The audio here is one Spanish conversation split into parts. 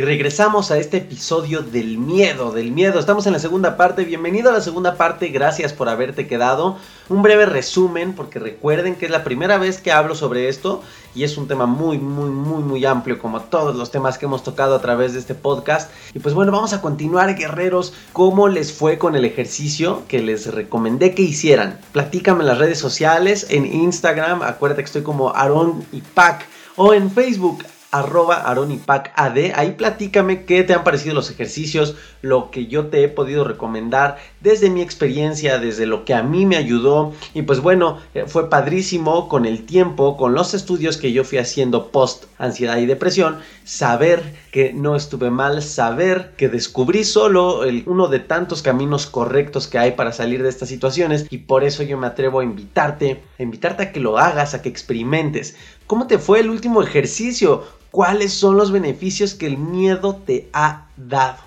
y regresamos a este episodio del miedo, del miedo. Estamos en la segunda parte, bienvenido a la segunda parte, gracias por haberte quedado. Un breve resumen, porque recuerden que es la primera vez que hablo sobre esto y es un tema muy, muy, muy, muy amplio como todos los temas que hemos tocado a través de este podcast. Y pues bueno, vamos a continuar, guerreros, cómo les fue con el ejercicio que les recomendé que hicieran. Platícame en las redes sociales, en Instagram, acuérdate que estoy como Aaron y Pac, o en Facebook arroba AD. Ahí platícame qué te han parecido los ejercicios, lo que yo te he podido recomendar desde mi experiencia, desde lo que a mí me ayudó. Y pues bueno, eh, fue padrísimo con el tiempo, con los estudios que yo fui haciendo post ansiedad y depresión, saber que no estuve mal, saber que descubrí solo uno de tantos caminos correctos que hay para salir de estas situaciones. Y por eso yo me atrevo a invitarte, a invitarte a que lo hagas, a que experimentes. ¿Cómo te fue el último ejercicio? ¿Cuáles son los beneficios que el miedo te ha dado?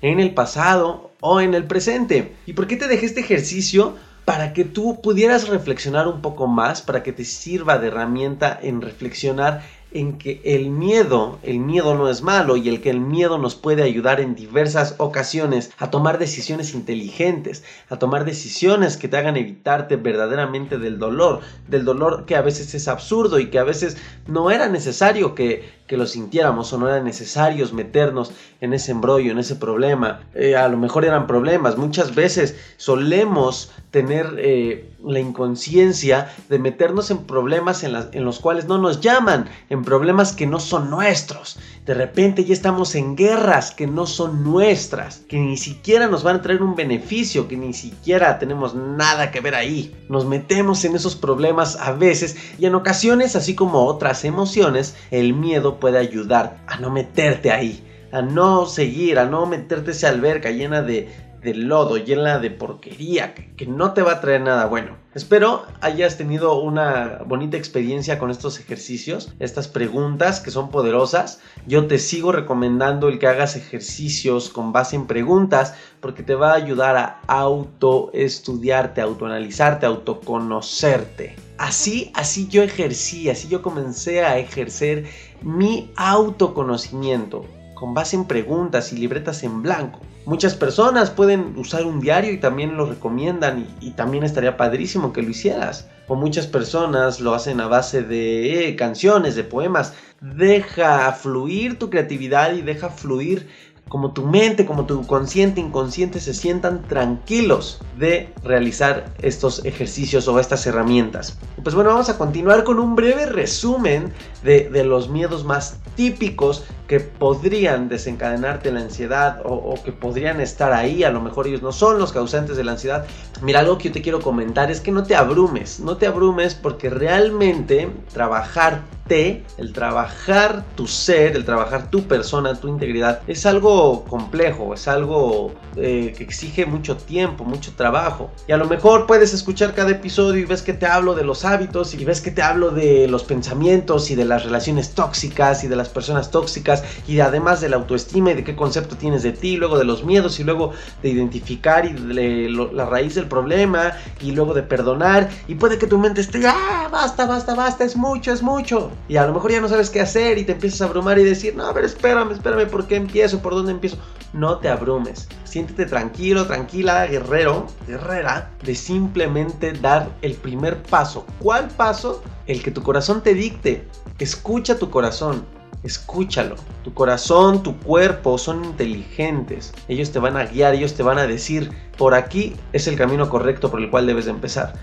En el pasado o en el presente. ¿Y por qué te dejé este ejercicio? Para que tú pudieras reflexionar un poco más, para que te sirva de herramienta en reflexionar en que el miedo, el miedo no es malo y el que el miedo nos puede ayudar en diversas ocasiones a tomar decisiones inteligentes, a tomar decisiones que te hagan evitarte verdaderamente del dolor, del dolor que a veces es absurdo y que a veces no era necesario que, que lo sintiéramos o no era necesario meternos en ese embrollo, en ese problema. Eh, a lo mejor eran problemas, muchas veces solemos tener eh, la inconsciencia de meternos en problemas en, en, los cuales no nos llaman, en problemas que no son nuestros. De repente ya estamos en guerras que no son nuestras, que ni siquiera nos van a traer un beneficio, que ni siquiera tenemos nada que ver ahí. Nos metemos en esos problemas a veces y en ocasiones, así como otras emociones, el miedo puede ayudar a no meterte ahí, a no seguir, a no meterte esa alberca llena de de lodo, llena de porquería, que, no te va a traer nada bueno. Espero hayas tenido una bonita experiencia con estos ejercicios, estas preguntas que son poderosas. Yo te sigo recomendando el que hagas ejercicios con base en preguntas porque te va a ayudar a autoestudiarte, autoanalizarte, autoconocerte. Así, así yo ejercí, así yo comencé a ejercer mi autoconocimiento con base en preguntas y libretas en blanco. Muchas personas pueden usar un diario y también lo recomiendan y, también estaría padrísimo que lo hicieras. O muchas personas lo hacen a base de eh, canciones, de poemas. Deja fluir tu creatividad y deja fluir como tu mente, como tu consciente, inconsciente se sientan tranquilos de realizar estos ejercicios o estas herramientas. Pues bueno, vamos a continuar con un breve resumen de, de los miedos más típicos que podrían desencadenarte la ansiedad o, que podrían estar ahí, a lo mejor ellos no son los causantes de la ansiedad. Mira, algo que yo te quiero comentar es que no te abrumes, no te abrumes porque realmente trabajarte, el trabajar tu ser, el trabajar tu persona, tu integridad, es algo complejo, es algo eh, que exige mucho tiempo, mucho trabajo. Y a lo mejor puedes escuchar cada episodio y ves que te hablo de los hábitos y ves que te hablo de los pensamientos y de las relaciones tóxicas y de las personas tóxicas y además de la autoestima y de qué concepto tienes de ti, luego de los miedos y luego de identificar y de la raíz del problema y luego de perdonar y puede que tu mente esté, ah, basta, basta, basta, es mucho, es mucho y a lo mejor ya no sabes qué hacer y te empiezas a abrumar y decir, no, a ver, espérame, espérame, ¿por qué empiezo? ¿Por dónde empiezo? No te abrumes, siéntete tranquilo, tranquila, guerrero, guerrera, de simplemente dar el primer paso. ¿Cuál paso? El que tu corazón te dicte. Escucha tu corazón. Escúchalo. Tu corazón, tu cuerpo son inteligentes. Ellos te van a guiar, ellos te van a decir, por aquí es el camino correcto por el cual debes de empezar.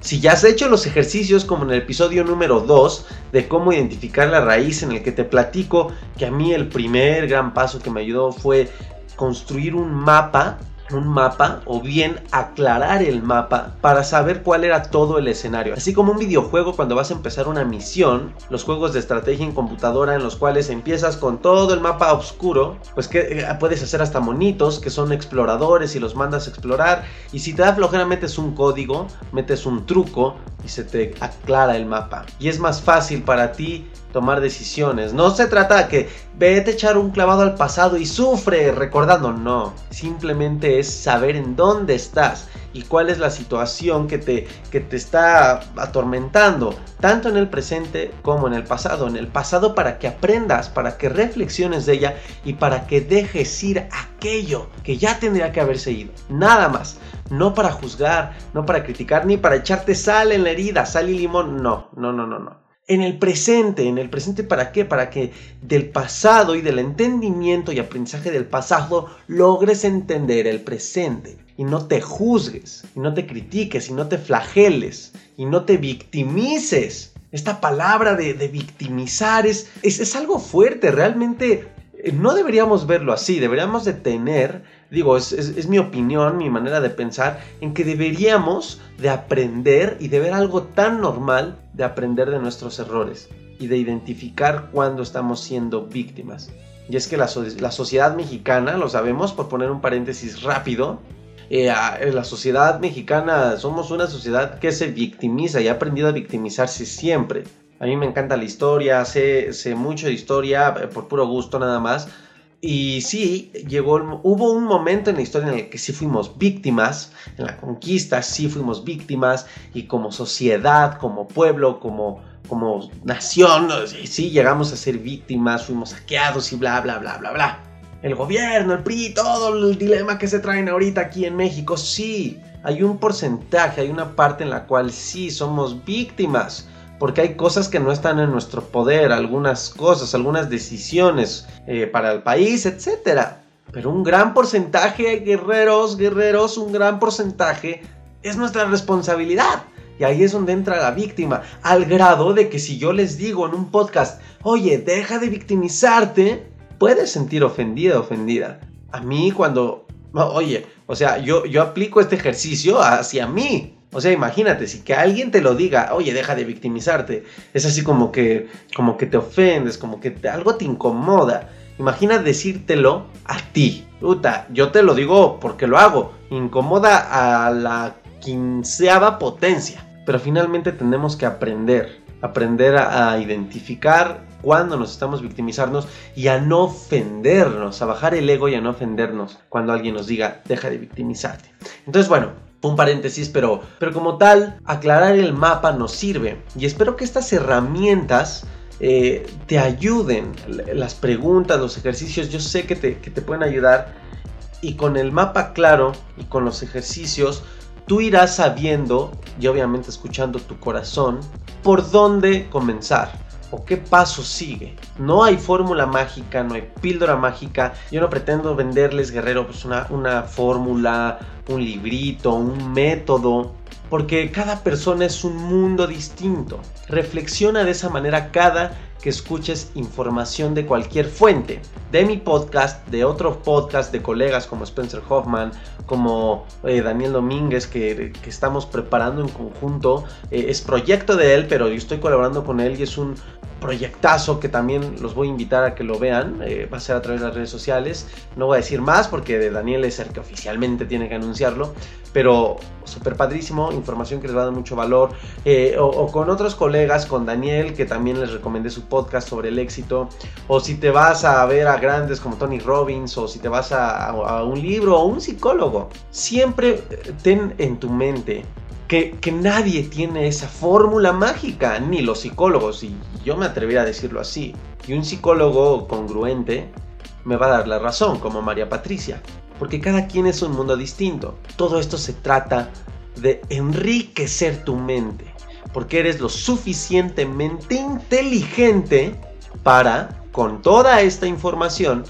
Si ya has hecho los ejercicios como en el episodio número 2 de cómo identificar la raíz en el que te platico que a mí el primer gran paso que me ayudó fue construir un mapa un mapa o bien aclarar el mapa para saber cuál era todo el escenario. Así como un videojuego cuando vas a empezar una misión, los juegos de estrategia en computadora en los cuales empiezas con todo el mapa oscuro, pues que eh, puedes hacer hasta monitos que son exploradores y los mandas a explorar y si te da flojera metes un código, metes un truco y se te aclara el mapa. Y es más fácil para ti tomar decisiones. No se trata que vete a echar un clavado al pasado y sufre recordando, no. Simplemente es saber en dónde estás y cuál es la situación que te, que te está atormentando, tanto en el presente como en el pasado. En el pasado para que aprendas, para que reflexiones de ella y para que dejes ir aquello que ya tendría que haberse ido. Nada más. No para juzgar, no para criticar, ni para echarte sal en la herida, sal y limón. No, no, no, no, no en el presente. ¿En el presente para qué? Para que del pasado y del entendimiento y aprendizaje del pasado logres entender el presente. Y no te juzgues, y no te critiques, y no te flageles, y no te victimices. Esta palabra de, victimizar es, es, es algo fuerte, realmente eh, no deberíamos verlo así, deberíamos de tener, digo, es, mi opinión, mi manera de pensar, en que deberíamos de aprender y de ver algo tan normal de aprender de nuestros errores y de identificar cuando estamos siendo víctimas. Y es que la, sociedad mexicana, lo sabemos, por poner un paréntesis rápido, eh, la sociedad mexicana somos una sociedad que se victimiza y ha aprendido a victimizarse siempre. A mí me encanta la historia, sé, sé mucho de historia eh, por puro gusto nada más. Y sí, llegó, hubo un momento en la historia en el que sí fuimos víctimas, en la conquista sí fuimos víctimas, y como sociedad, como pueblo, como, como nación, sí llegamos a ser víctimas, fuimos saqueados y bla, bla, bla, bla, bla. El gobierno, el PRI, todo el dilema que se traen ahorita aquí en México, sí, hay un porcentaje, hay una parte en la cual sí somos víctimas porque hay cosas que no están en nuestro poder, algunas cosas, algunas decisiones eh, para el país, etc. Pero un gran porcentaje, guerreros, guerreros, un gran porcentaje es nuestra responsabilidad. Y ahí es donde entra la víctima, al grado de que si yo les digo en un podcast, oye, deja de victimizarte, puedes sentir ofendida, ofendida. A mí cuando, oye, o sea, yo, yo aplico este ejercicio hacia mí. O sea, imagínate, si que alguien te lo diga, oye, deja de victimizarte, es así como que, como que te ofendes, como que algo te incomoda. Imagina decírtelo a ti. Puta, yo te lo digo porque lo hago. Incomoda a la quinceava potencia. Pero finalmente tenemos que aprender. Aprender a, a identificar cuando nos estamos victimizarnos y a no ofendernos, a bajar el ego y a no ofendernos cuando alguien nos diga, deja de victimizarte. Entonces, bueno, un paréntesis, pero, pero como tal, aclarar el mapa nos sirve. Y espero que estas herramientas eh, te ayuden. Las preguntas, los ejercicios, yo sé que te, que te pueden ayudar. Y con el mapa claro y con los ejercicios, tú irás sabiendo y obviamente escuchando tu corazón por dónde comenzar o qué paso sigue. No hay fórmula mágica, no hay píldora mágica. Yo no pretendo venderles, guerrero, pues una, una fórmula, un librito, un método, porque cada persona es un mundo distinto. Reflexiona de esa manera cada que escuches información de cualquier fuente, de mi podcast, de otro podcast de colegas como Spencer Hoffman, como eh, Daniel Domínguez, que, estamos preparando en conjunto. Eh, es proyecto de él, pero yo estoy colaborando con él y es un proyectazo que también los voy a invitar a que lo vean. Eh, va a ser a través de las redes sociales. No voy a decir más porque de Daniel es el que oficialmente tiene que anunciarlo. Pero súper padrísimo, información que les va a dar mucho valor. Eh, o, con otros colegas, con Daniel, que también les recomendé su podcast sobre el éxito. O si te vas a ver a grandes como Tony Robbins, o si te vas a, un libro o un psicólogo. Siempre eh, ten en tu mente que, nadie tiene esa fórmula mágica, ni los psicólogos, y yo me atrevería a decirlo así. Y un psicólogo congruente me va a dar la razón, como María Patricia, porque cada quien es un mundo distinto. Todo esto se trata de enriquecer tu mente, porque eres lo suficientemente inteligente para, con toda esta información,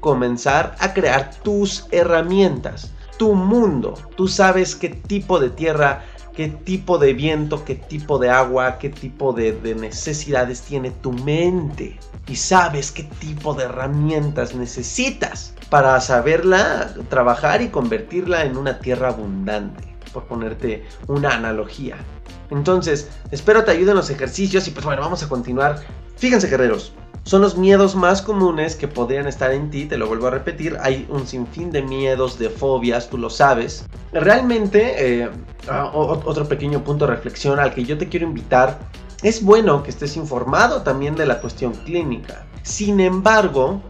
comenzar a crear tus herramientas, tu mundo. Tú sabes qué tipo de tierra qué tipo de viento, qué tipo de agua, qué tipo de, necesidades tiene tu mente. Y sabes qué tipo de herramientas necesitas para saberla trabajar y convertirla en una tierra abundante, por ponerte una analogía. Entonces, espero te ayuden los ejercicios y pues bueno, vamos a continuar. Fíjense guerreros, son los miedos más comunes que podrían estar en ti, te lo vuelvo a repetir, hay un sinfín de miedos, de fobias, tú lo sabes. Realmente, eh, otro pequeño punto de reflexión al que yo te quiero invitar, es bueno que estés informado también de la cuestión clínica. Sin embargo,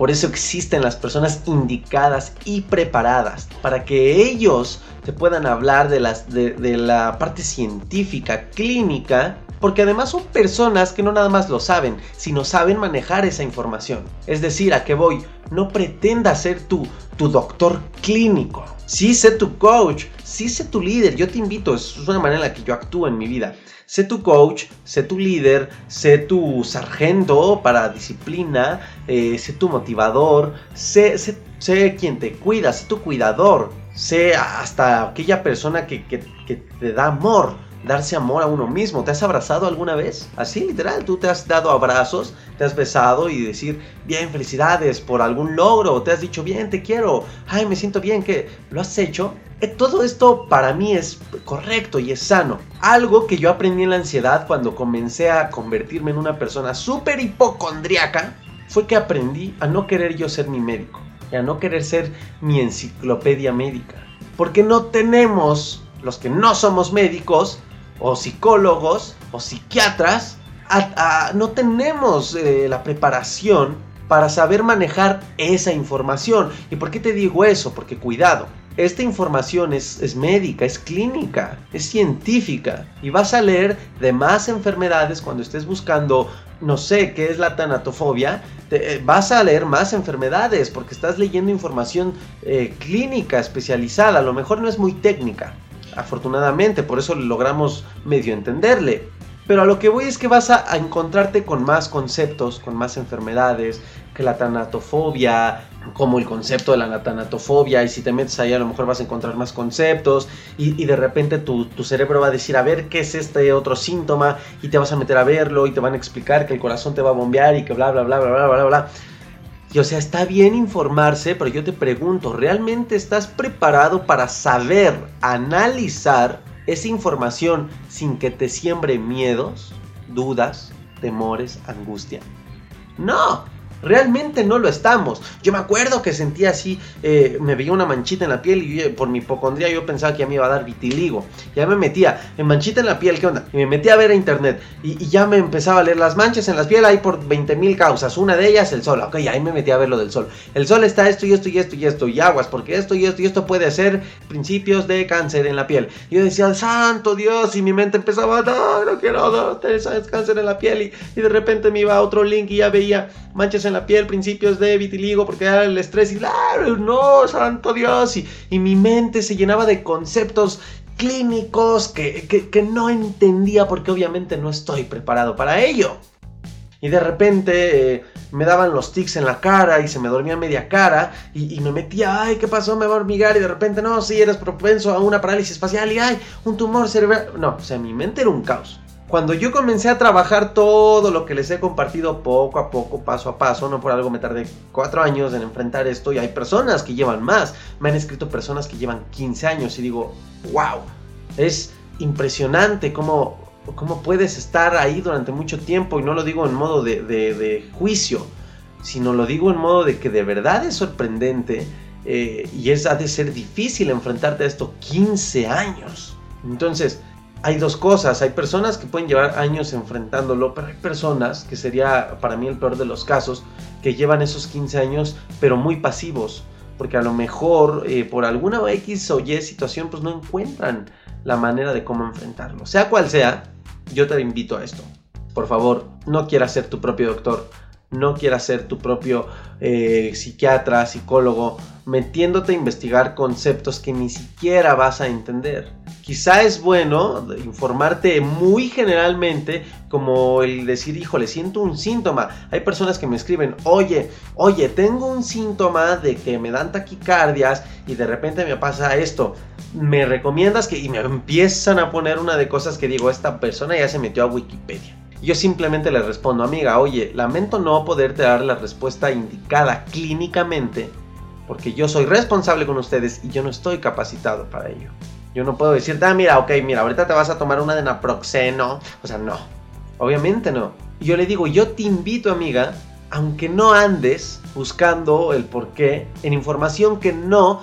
Por eso existen las personas indicadas y preparadas para que ellos te puedan hablar de la parte científica, clínica porque además son personas que no nada más lo saben, sino saben manejar esa información. Es decir, a qué voy, no pretenda ser tu, tu doctor clínico. Sí sé tu coach, sí sé tu líder, yo te invito, es una manera en la que yo actúo en mi vida. Sé tu coach, sé tu líder, sé tu sargento para disciplina, eh, sé tu motivador, sé, sé, quien te cuida, sé tu cuidador, sé hasta aquella persona que, que te da amor darse amor a uno mismo. ¿Te has abrazado alguna vez? Así, literal, tú te has dado abrazos, te has besado y decir, bien, felicidades por algún logro, te has dicho, bien, te quiero, ay, me siento bien, que lo has hecho. Eh, todo esto para mí es correcto y es sano. Algo que yo aprendí en la ansiedad cuando comencé a convertirme en una persona súper hipocondriaca fue que aprendí a no querer yo ser mi médico y a no querer ser mi enciclopedia médica. Porque no tenemos, los que no somos médicos, o psicólogos o psiquiatras, no tenemos eh, la preparación para saber manejar esa información. ¿Y por qué te digo eso? Porque cuidado, esta información es, es, médica, es clínica, es científica y vas a leer de más enfermedades cuando estés buscando, no sé, qué es la tanatofobia, eh, vas a leer más enfermedades porque estás leyendo información eh, clínica especializada, a lo mejor no es muy técnica, afortunadamente, por eso logramos medio entenderle. Pero a lo que voy es que vas a, encontrarte con más conceptos, con más enfermedades, que la tanatofobia, como el concepto de la tanatofobia, y si te metes ahí a lo mejor vas a encontrar más conceptos, y, de repente tu, tu, cerebro va a decir, a ver qué es este otro síntoma, y te vas a meter a verlo, y te van a explicar que el corazón te va a bombear, y que bla, bla, bla, bla, bla, bla, bla. Y o sea, está bien informarse, pero yo te pregunto, ¿realmente estás preparado para saber, analizar esa información sin que te siembre miedos, dudas, temores, angustia? No, Realmente no lo estamos. Yo me acuerdo que sentía así, eh, me veía una manchita en la piel y por mi hipocondría yo pensaba que ya me iba a dar vitiligo. Ya me metía en manchita en la piel, ¿qué onda? Y me metía a ver a internet y, ya me empezaba a leer las manchas en la piel, hay por 20 mil causas. Una de ellas el sol. Ok, ahí me metía a ver lo del sol. El sol está esto y esto y esto y esto y aguas, porque esto y esto y esto puede ser principios de cáncer en la piel. Y yo decía, santo Dios, y mi mente empezaba, no, no quiero, no, es cáncer en la piel. Y, y de repente me iba a otro link y ya veía manchas en la piel, principios de vitiligo, porque era el estrés y no, santo Dios, y, mi mente se llenaba de conceptos clínicos que, que, no entendía porque obviamente no estoy preparado para ello. Y de repente eh, me daban los tics en la cara y se me dormía media cara y, y, me metía, ay, ¿qué pasó? Me va a hormigar y de repente, no, sí, eres propenso a una parálisis facial y ay, un tumor cerebral. No, o sea, mi mente era un caos. Cuando yo comencé a trabajar todo lo que les he compartido poco a poco, paso a paso, no por algo me tardé cuatro años en enfrentar esto y hay personas que llevan más. Me han escrito personas que llevan 15 años y digo, wow, es impresionante cómo, cómo puedes estar ahí durante mucho tiempo y no lo digo en modo de, juicio, sino lo digo en modo de que de verdad es sorprendente eh, y es, ha de ser difícil enfrentarte a esto 15 años. Entonces, hay dos cosas. Hay personas que pueden llevar años enfrentándolo, pero hay personas, que sería para mí el peor de los casos, que llevan esos 15 años, pero muy pasivos. Porque a lo mejor eh, por alguna X o Y situación, pues no encuentran la manera de cómo enfrentarlo. Sea cual sea, yo te invito a esto. Por favor, no quieras ser tu propio doctor no quieras ser tu propio eh, psiquiatra, psicólogo, metiéndote a investigar conceptos que ni siquiera vas a entender. Quizá es bueno informarte muy generalmente, como el decir, híjole, siento un síntoma. Hay personas que me escriben, oye, oye, tengo un síntoma de que me dan taquicardias y de repente me pasa esto. ¿Me recomiendas que.? Y me empiezan a poner una de cosas que digo, esta persona ya se metió a Wikipedia. Yo simplemente le respondo, amiga, oye, lamento no poderte dar la respuesta indicada clínicamente, porque yo soy responsable con ustedes y yo no estoy capacitado para ello. Yo no puedo decirte, ah, mira, ok, mira, ahorita te vas a tomar una de naproxeno. O sea, no. Obviamente no. Y yo le digo, yo te invito, amiga, aunque no andes buscando el por qué en información que no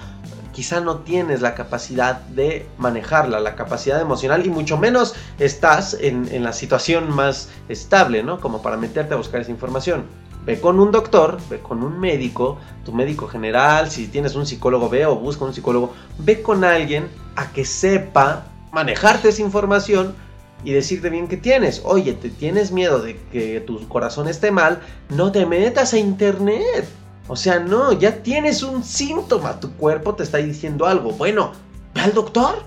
quizá no tienes la capacidad de manejarla, la capacidad emocional y mucho menos estás en, la situación más estable, ¿no? Como para meterte a buscar esa información. Ve con un doctor, ve con un médico, tu médico general, si tienes un psicólogo, ve o busca un psicólogo, ve con alguien a que sepa manejarte esa información y decirte bien que tienes. Oye, te tienes miedo de que tu corazón esté mal, no te metas a internet. O sea, no, ya tienes un síntoma, tu cuerpo te está diciendo algo. Bueno, ve al doctor.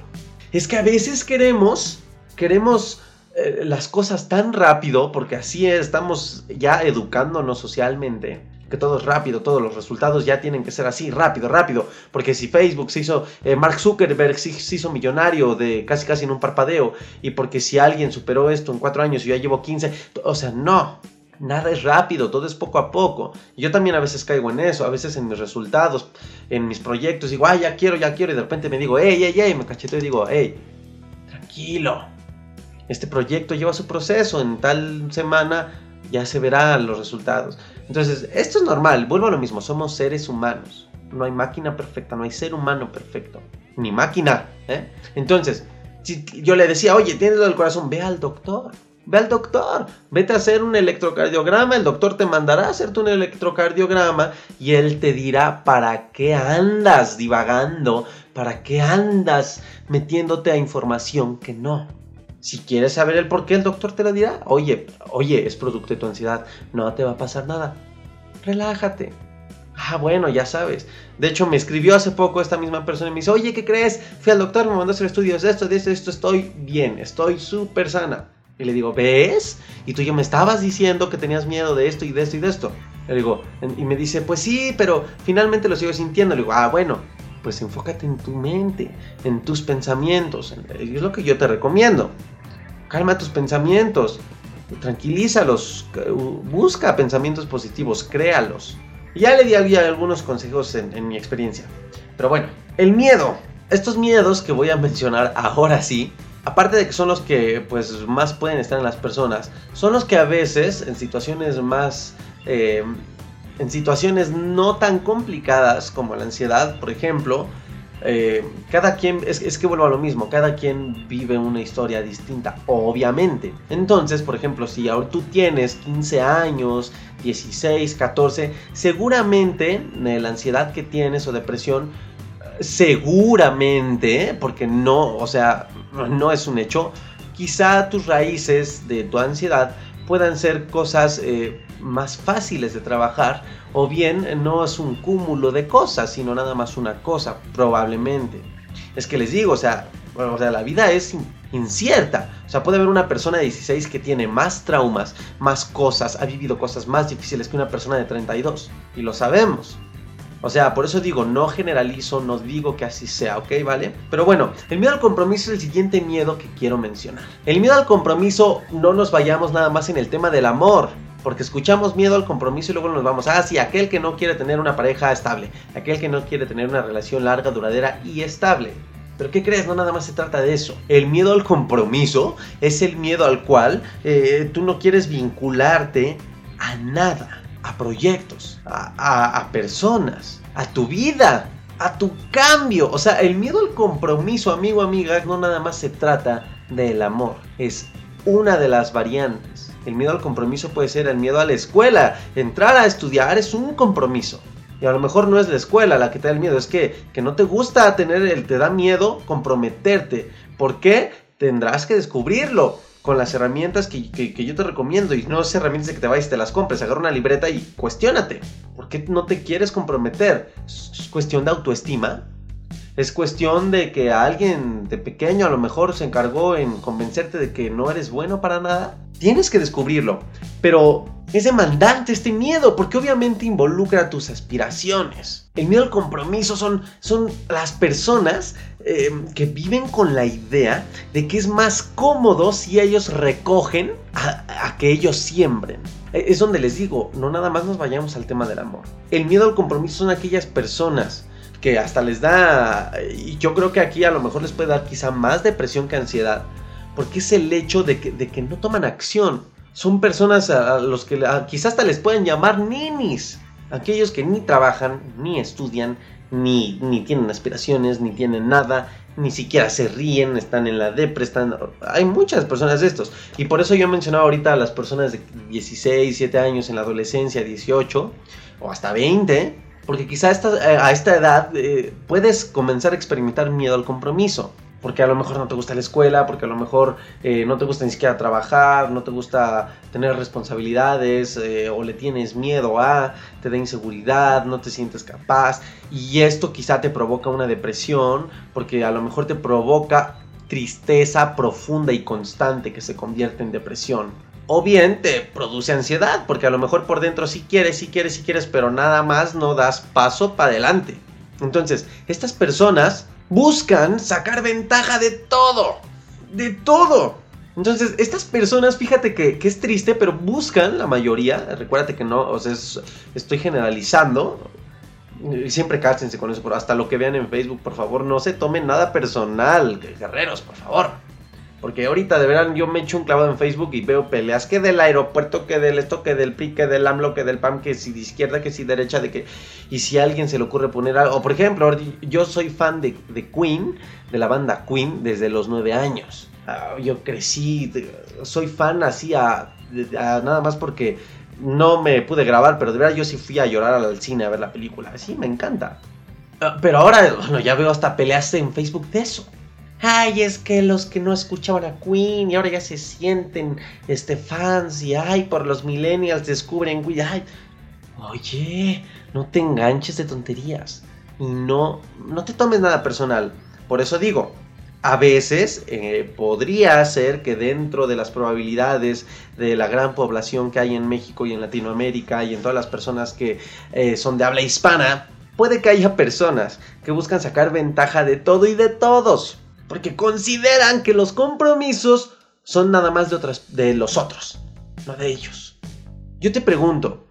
Es que a veces queremos, queremos eh, las cosas tan rápido, porque así estamos ya educándonos socialmente, que todo es rápido, todos los resultados ya tienen que ser así, rápido, rápido, porque si Facebook se hizo, eh, Mark Zuckerberg se, hizo millonario de casi casi en un parpadeo, y porque si alguien superó esto en cuatro años y yo ya llevo 15, o sea, no, nada es rápido, todo es poco a poco. Yo también a veces caigo en eso, a veces en mis resultados, en mis proyectos, digo, ay, ya quiero, ya quiero, y de repente me digo, hey, hey, hey, me cacheteo y digo, hey, tranquilo, este proyecto lleva su proceso, en tal semana ya se verán los resultados. Entonces, esto es normal, vuelvo a lo mismo, somos seres humanos. No hay máquina perfecta, no hay ser humano perfecto, ni máquina. ¿eh? Entonces, si yo le decía, oye, tienes lo del corazón, ve al doctor. Ve al doctor, vete a hacer un electrocardiograma, el doctor te mandará a hacerte un electrocardiograma y él te dirá para qué andas divagando, para qué andas metiéndote a información que no. Si quieres saber el por qué, el doctor te lo dirá. Oye, oye, es producto de tu ansiedad, no te va a pasar nada. Relájate. Ah, bueno, ya sabes. De hecho, me escribió hace poco esta misma persona y me dice, oye, ¿qué crees? Fui al doctor, me mandó a hacer estudios de esto, de esto, de esto, estoy bien, estoy súper sana. Y le digo, ¿ves? Y tú ya me estabas diciendo que tenías miedo de esto y de esto y de esto. Le digo, y me dice, pues sí, pero finalmente lo sigo sintiendo. Le digo, ah, bueno, pues enfócate en tu mente, en tus pensamientos. Es lo que yo te recomiendo. Calma tus pensamientos, tranquilízalos, busca pensamientos positivos, créalos. ya le di algunos consejos en, en mi experiencia. Pero bueno, el miedo. Estos miedos que voy a mencionar ahora sí, aparte de que son los que pues más pueden estar en las personas, son los que a veces en situaciones más eh, en situaciones no tan complicadas como la ansiedad, por ejemplo, eh, cada quien, es, que vuelvo a lo mismo, cada quien vive una historia distinta, obviamente. Entonces, por ejemplo, si ahora tú tienes 15 años, 16, 14, seguramente la ansiedad que tienes o depresión, seguramente, porque no, o sea, no es un hecho, quizá tus raíces de tu ansiedad puedan ser cosas eh, más fáciles de trabajar o bien no es un cúmulo de cosas, sino nada más una cosa, probablemente. Es que les digo, o sea, o sea la vida es incierta. O sea, puede haber una persona de 16 que tiene más traumas, más cosas, ha vivido cosas más difíciles que una persona de 32. Y lo sabemos. O sea, por eso digo, no generalizo, no digo que así sea, ¿ok? ¿Vale? Pero bueno, el miedo al compromiso es el siguiente miedo que quiero mencionar. El miedo al compromiso, no nos vayamos nada más en el tema del amor. Porque escuchamos miedo al compromiso y luego nos vamos, ah, sí, aquel que no quiere tener una pareja estable, aquel que no quiere tener una relación larga, duradera y estable. Pero ¿qué crees? No nada más se trata de eso. El miedo al compromiso es el miedo al cual eh, tú no quieres vincularte a nada a proyectos, a, personas, a tu vida, a tu cambio. O sea, el miedo al compromiso, amigo, amiga, no nada más se trata del amor. Es una de las variantes. El miedo al compromiso puede ser el miedo a la escuela. Entrar a estudiar es un compromiso. Y a lo mejor no es la escuela la que te da el miedo, es que, que no te gusta tener, el, te da miedo comprometerte. ¿Por qué? Tendrás que descubrirlo con las herramientas que, yo te recomiendo y no es herramientas de que te vayas y te las compres, agarra una libreta y cuestiónate. ¿Por qué no te quieres comprometer? Es cuestión de autoestima. Es cuestión de que alguien de pequeño a lo mejor se encargó en convencerte de que no eres bueno para nada. Tienes que descubrirlo. Pero es demandante este miedo porque obviamente involucra tus aspiraciones. El miedo al compromiso son, son las personas em, que viven con la idea de que es más cómodo si ellos recogen a, a que ellos siembren. E, es donde les digo, no nada más nos vayamos al tema del amor. El miedo al compromiso son aquellas personas que hasta les da, y yo creo que aquí a lo mejor les puede dar quizá más depresión que ansiedad, porque es el hecho de que, de que no toman acción son personas a, los que quizás hasta les pueden llamar ninis. Aquellos que ni trabajan, ni estudian, ni, ni tienen aspiraciones, ni tienen nada, ni siquiera se ríen, están en la depresión. Hay muchas personas de estos. Y por eso yo mencionaba ahorita a las personas de 16, 17 años en la adolescencia, 18 o hasta 20, porque quizá eh, a esta edad eh, puedes comenzar a experimentar miedo al compromiso porque a lo mejor no te gusta la escuela, porque a lo mejor eh, no te gusta ni siquiera trabajar, no te gusta tener responsabilidades eh, o le tienes miedo a, te da inseguridad, no te sientes capaz y esto quizá te provoca una depresión porque a lo mejor te provoca tristeza profunda y constante que se convierte en depresión. O bien te produce ansiedad, porque a lo mejor por dentro sí quieres, sí quieres, sí quieres, pero nada más no das paso para adelante. Entonces, estas personas buscan sacar ventaja de todo. De todo. Entonces, estas personas, fíjate que, es triste, pero buscan la mayoría. Recuérdate que no, o sea, estoy generalizando. Siempre cáchense con eso, pero hasta lo que vean en Facebook, por favor, no se tomen nada personal, guerreros, por favor. Porque ahorita de verán yo me echo un clavado en Facebook y veo peleas que del aeropuerto, que del esto, que del PRI, que del AMLO, que del PAM, que si de izquierda, que si derecha, de que... Y si a alguien se le ocurre poner algo... O por ejemplo, yo soy fan de, Queen, de la banda Queen, desde los nueve años. Ah, yo crecí, soy fan así a, nada más porque no me pude grabar, pero de verdad yo sí fui a llorar al cine a ver la película. Sí, me encanta. Ah, pero ahora, bueno, ya veo hasta peleas en Facebook de eso ay, es que los que no escuchaban a Queen y ahora ya se sienten este, fans y ay, por los millennials descubren Queen, oye, no te enganches de tonterías. Y no, no te tomes nada personal. Por eso digo, a veces eh, podría ser que dentro de las probabilidades de la gran población que hay en México y en Latinoamérica y en todas las personas que eh, son de habla hispana, puede que haya personas que buscan sacar ventaja de todo y de todos porque consideran que los compromisos son nada más de, otras, de los otros, no de ellos. Yo te pregunto,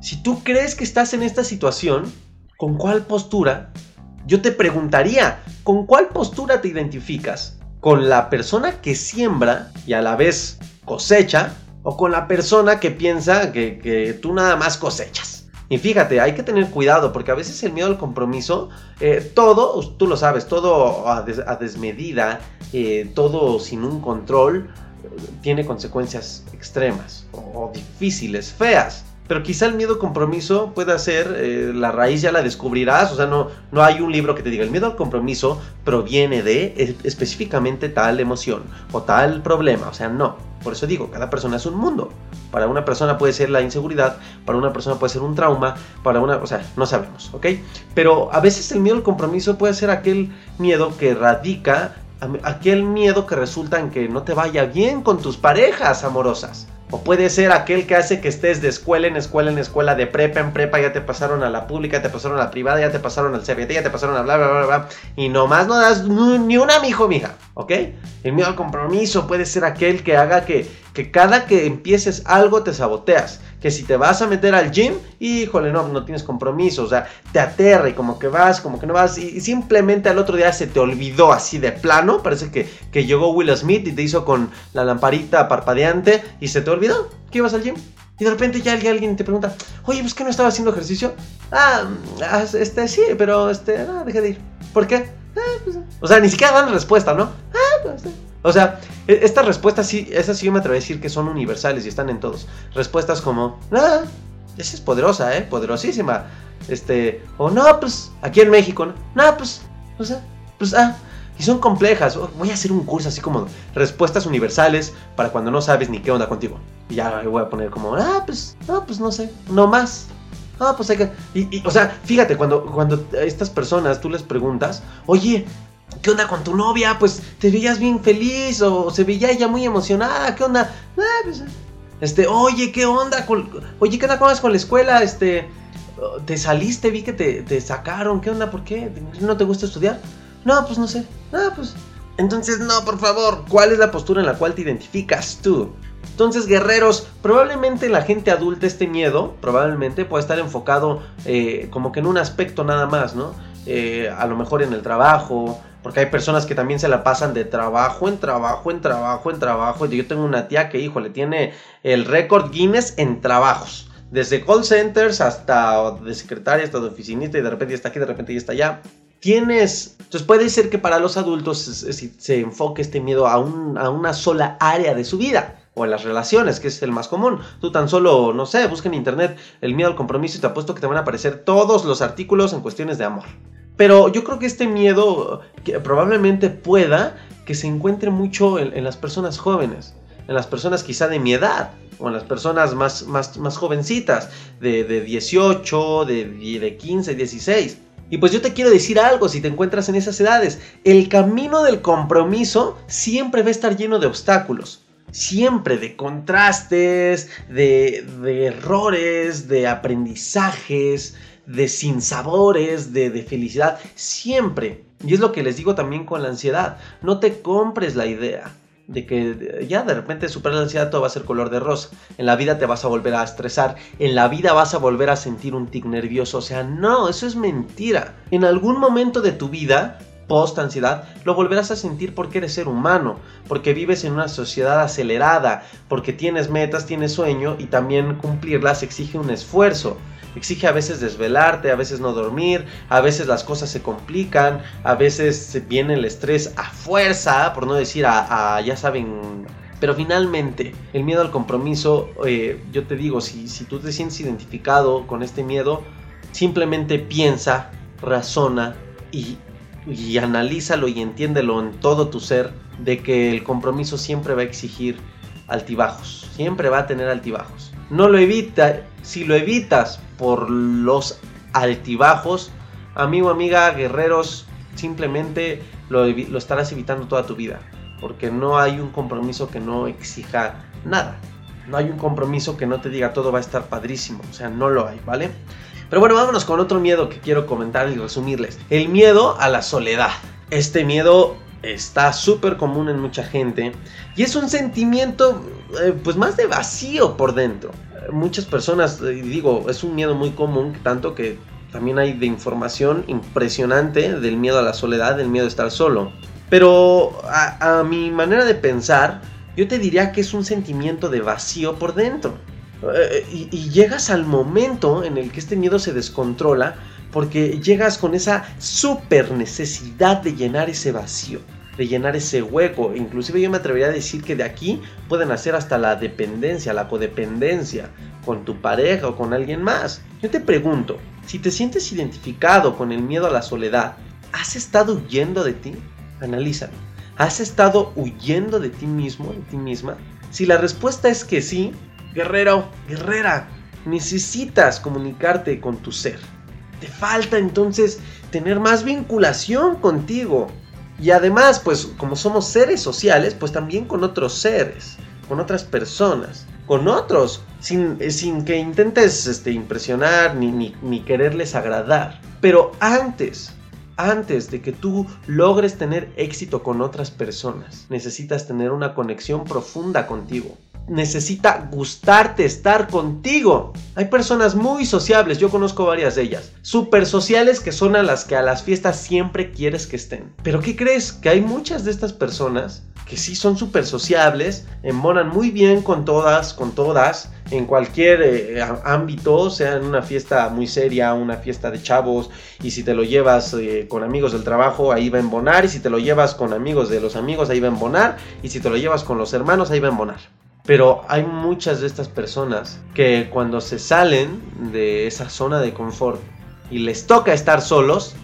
si tú crees que estás en esta situación, ¿con cuál postura? Yo te preguntaría, ¿con cuál postura te identificas? ¿Con la persona que siembra y a la vez cosecha? ¿O con la persona que piensa que, que tú nada más cosechas? Y fíjate, hay que tener cuidado porque a veces el miedo al compromiso, eh, todo, tú lo sabes, todo a, desmedida, eh, todo sin un control, tiene consecuencias extremas o, difíciles, feas. Pero quizá el miedo compromiso pueda ser, eh, la raíz ya la descubrirás, o sea, no, no hay un libro que te diga, el miedo al compromiso proviene de específicamente tal emoción o tal problema, o sea, no. Por eso digo, cada persona es un mundo. Para una persona puede ser la inseguridad, para una persona puede ser un trauma, para una, o sea, no sabemos, ¿ok? Pero a veces el miedo al compromiso puede ser aquel miedo que radica, aquel miedo que resulta en que no te vaya bien con tus parejas amorosas. O puede ser aquel que hace que estés de escuela en escuela en escuela, de prepa en prepa, ya te pasaron a la pública, te pasaron a la privada, ya te pasaron al CBT, ya te pasaron a bla, bla, bla, bla. Y nomás no das ni una, mijo, mija. ¿Ok? El miedo al compromiso puede ser aquel que haga que, que cada que empieces algo te saboteas que si te vas a meter al gym, híjole, no, no tienes compromiso, o sea, te aterra y como que vas, como que no vas, y, simplemente al otro día se te olvidó así de plano, parece que, que llegó Will Smith y te hizo con la lamparita parpadeante y se te olvidó que ibas al gym. Y de repente ya alguien, te pregunta, oye, pues que no estaba haciendo ejercicio. Ah, ah, este, sí, pero este, no, dejé de ir. ¿Por qué? Ah, pues, o sea, ni siquiera dan respuesta, ¿no? Ah, pues, o sea, e-, estas respuestas sí, esas sí yo me atrevo a decir que son universales y están en todos. Respuestas como, ah, esa es poderosa, ¿eh? Poderosísima. Este, o no, pues, aquí en México, ¿no? No, pues, o sea, pues, ah. Y son complejas. Voy a hacer un curso así como respuestas universales para cuando no sabes ni qué onda contigo. Y ya voy a poner como, ah, pues, no, pues no sé, no más. Ah, pues hay que. Y, o sea, fíjate, cuando, cuando a estas personas tú les preguntas, oye, ¿Qué onda con tu novia? Pues te veías bien feliz o se veía ella muy emocionada. ¿Qué onda? Ah, pues, este, oye, ¿qué onda? Con, oye, ¿qué onda con la escuela? Este, te saliste, vi que te, sacaron. ¿Qué onda? ¿Por qué? ¿No te gusta estudiar? No, pues no sé. Ah, pues. Entonces, no, por favor, ¿cuál es la postura en la cual te identificas tú? Entonces, guerreros, probablemente la gente adulta este miedo, probablemente puede estar enfocado eh, como que en un aspecto nada más, ¿no? Eh, a lo mejor en el trabajo, porque hay personas que también se la pasan de trabajo en trabajo, en trabajo, en trabajo. Yo tengo una tía que, híjole, tiene el récord Guinness en trabajos. Desde call centers hasta de secretaria, hasta de oficinista y de repente ya está aquí, de repente ya está allá. Tienes, entonces puede ser que para los adultos se, enfoque este miedo a, a una sola área de su vida o en las relaciones, que es el más común. Tú tan solo, no sé, busca en internet el miedo al compromiso y te apuesto que te van a aparecer todos los artículos en cuestiones de amor. Pero yo creo que este miedo que probablemente pueda que se encuentre mucho en, las personas jóvenes, en las personas quizá de mi edad, o en las personas más, más, más jovencitas, de, de 18, de, de 15, 16. Y pues yo te quiero decir algo si te encuentras en esas edades. El camino del compromiso siempre va a estar lleno de obstáculos siempre de contrastes, de, de errores, de aprendizajes, de sinsabores, de, de felicidad, siempre. Y es lo que les digo también con la ansiedad. No te compres la idea de que ya de repente superar la ansiedad todo va a ser color de rosa. En la vida te vas a volver a estresar, en la vida vas a volver a sentir un tic nervioso. O sea, no, eso es mentira. En algún momento de tu vida post ansiedad, lo volverás a sentir porque eres ser humano, porque vives en una sociedad acelerada, porque tienes metas, tienes sueño y también cumplirlas exige un esfuerzo. Exige a veces desvelarte, a veces no dormir, a veces las cosas se complican, a veces viene el estrés a fuerza, por no decir a, ya saben, pero finalmente, el miedo al compromiso, eh, yo te digo, si, si tú te sientes identificado con este miedo, simplemente piensa, razona y y analízalo y entiéndelo en todo tu ser de que el compromiso siempre va a exigir altibajos, siempre va a tener altibajos. No lo evita, si lo evitas por los altibajos, amigo, amiga, guerreros, simplemente lo, estarás evitando toda tu vida, porque no hay un compromiso que no exija nada. No hay un compromiso que no te diga todo va a estar padrísimo, o sea, no lo hay, ¿vale? Pero bueno, vámonos con otro miedo que quiero comentar y resumirles. El miedo a la soledad. Este miedo está súper común en mucha gente y es un sentimiento eh, pues más de vacío por dentro. Muchas personas, eh, digo, es un miedo muy común, tanto que también hay de información impresionante del miedo a la soledad, del miedo a estar solo. Pero a, mi manera de pensar, yo te diría que es un sentimiento de vacío por dentro. Eh, y, llegas al momento en el que este miedo se descontrola porque llegas con esa super necesidad de llenar ese vacío, de llenar ese hueco. Inclusive yo me atrevería a decir que de aquí pueden hacer hasta la dependencia, la codependencia con tu pareja o con alguien más. Yo te pregunto, si te sientes identificado con el miedo a la soledad, ¿has estado huyendo de ti? Analízalo. ¿Has estado huyendo de ti mismo, de ti misma? Si la respuesta es que sí, Guerrero, guerrera, necesitas comunicarte con tu ser. Te falta entonces tener más vinculación contigo. Y además, pues como somos seres sociales, pues también con otros seres, con otras personas, con otros, sin, eh, sin que intentes este, impresionar ni, ni, ni quererles agradar. Pero antes, antes de que tú logres tener éxito con otras personas, necesitas tener una conexión profunda contigo necesita gustarte, estar contigo. Hay personas muy sociables, yo conozco varias de ellas, súper sociales que son a las que a las fiestas siempre quieres que estén. Pero ¿qué crees? Que hay muchas de estas personas que sí son súper sociables, embonan muy bien con todas, con todas, en cualquier eh, ámbito, sea en una fiesta muy seria, una fiesta de chavos, y si te lo llevas eh, con amigos del trabajo, ahí va a embonar, y si te lo llevas con amigos de los amigos, ahí va a embonar, y si te lo llevas con los hermanos, ahí va a embonar. Pero hay muchas de estas personas que cuando se salen de esa zona de confort y les toca estar solos,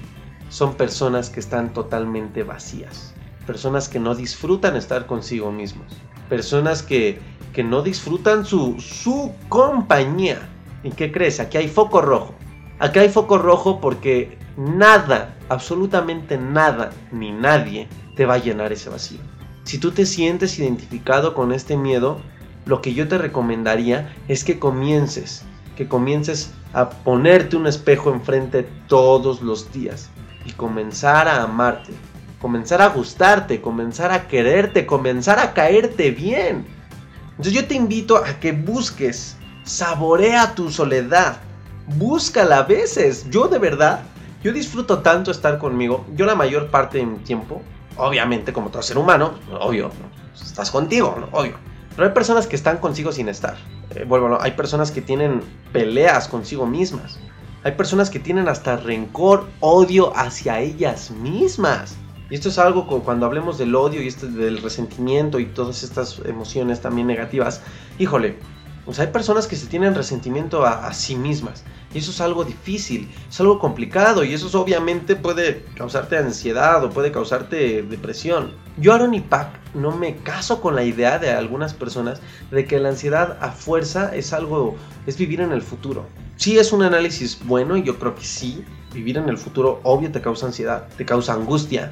son personas que están totalmente vacías. Personas que no disfrutan estar consigo mismos. Personas que, que no disfrutan su, su compañía. ¿Y qué crees? Aquí hay foco rojo. Aquí hay foco rojo porque nada, absolutamente nada, ni nadie te va a llenar ese vacío. Si tú te sientes identificado con este miedo, lo que yo te recomendaría es que comiences, que comiences a ponerte un espejo enfrente todos los días y comenzar a amarte, comenzar a gustarte, comenzar a quererte, comenzar a caerte bien. Entonces yo te invito a que busques, saborea tu soledad, búscala a veces. Yo de verdad, yo disfruto tanto estar conmigo. Yo la mayor parte de mi tiempo obviamente como todo ser humano, obvio, estás contigo, obvio. Pero hay personas que están consigo sin estar. eh, bueno, hay personas que tienen peleas consigo mismas. Hay personas que tienen hasta rencor, odio hacia ellas mismas. Y esto es algo cuando hablemos del odio y este, del resentimiento y todas estas emociones también negativas. Híjole, pues hay personas que se tienen resentimiento a, sí mismas. Y eso es algo difícil, es algo complicado y eso obviamente puede causarte ansiedad o puede causarte depresión. Yo, Aaron y Pac, no me caso con la idea de algunas personas de que la ansiedad a fuerza es algo, es vivir en el futuro. Sí es un análisis bueno y yo creo que sí, vivir en el futuro obvio te causa ansiedad, te causa angustia,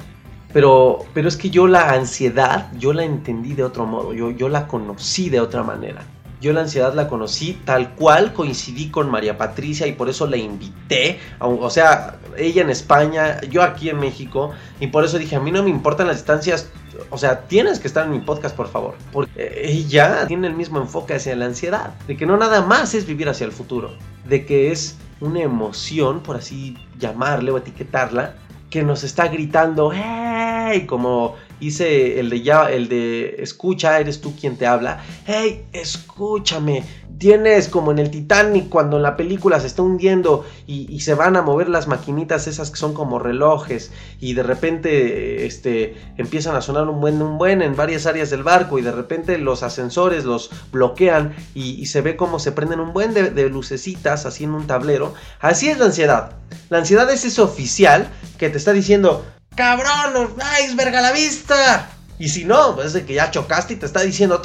pero, pero es que yo la ansiedad, yo la entendí de otro modo, yo, yo la conocí de otra manera. Yo la ansiedad la conocí tal cual, coincidí con María Patricia y por eso la invité. O sea, ella en España, yo aquí en México. Y por eso dije, a mí no me importan las distancias. O sea, tienes que estar en mi podcast, por favor. Porque ella tiene el mismo enfoque hacia la ansiedad. De que no nada más es vivir hacia el futuro. De que es una emoción, por así llamarle o etiquetarla, que nos está gritando, ¡hey! Como hice el de ya, el de escucha, eres tú quien te habla. ¡Hey! Escúchame. Tienes como en el Titanic cuando en la película se está hundiendo y, se van a mover las maquinitas esas que son como relojes y de repente este, empiezan a sonar un buen, un buen en varias áreas del barco y de repente los ascensores los bloquean y, se ve como se prenden un buen de, de lucecitas así en un tablero. Así es la ansiedad. La ansiedad es ese oficial que te está diciendo, cabrón, iceberg a la vista. Y si no, pues de que ya chocaste y te está diciendo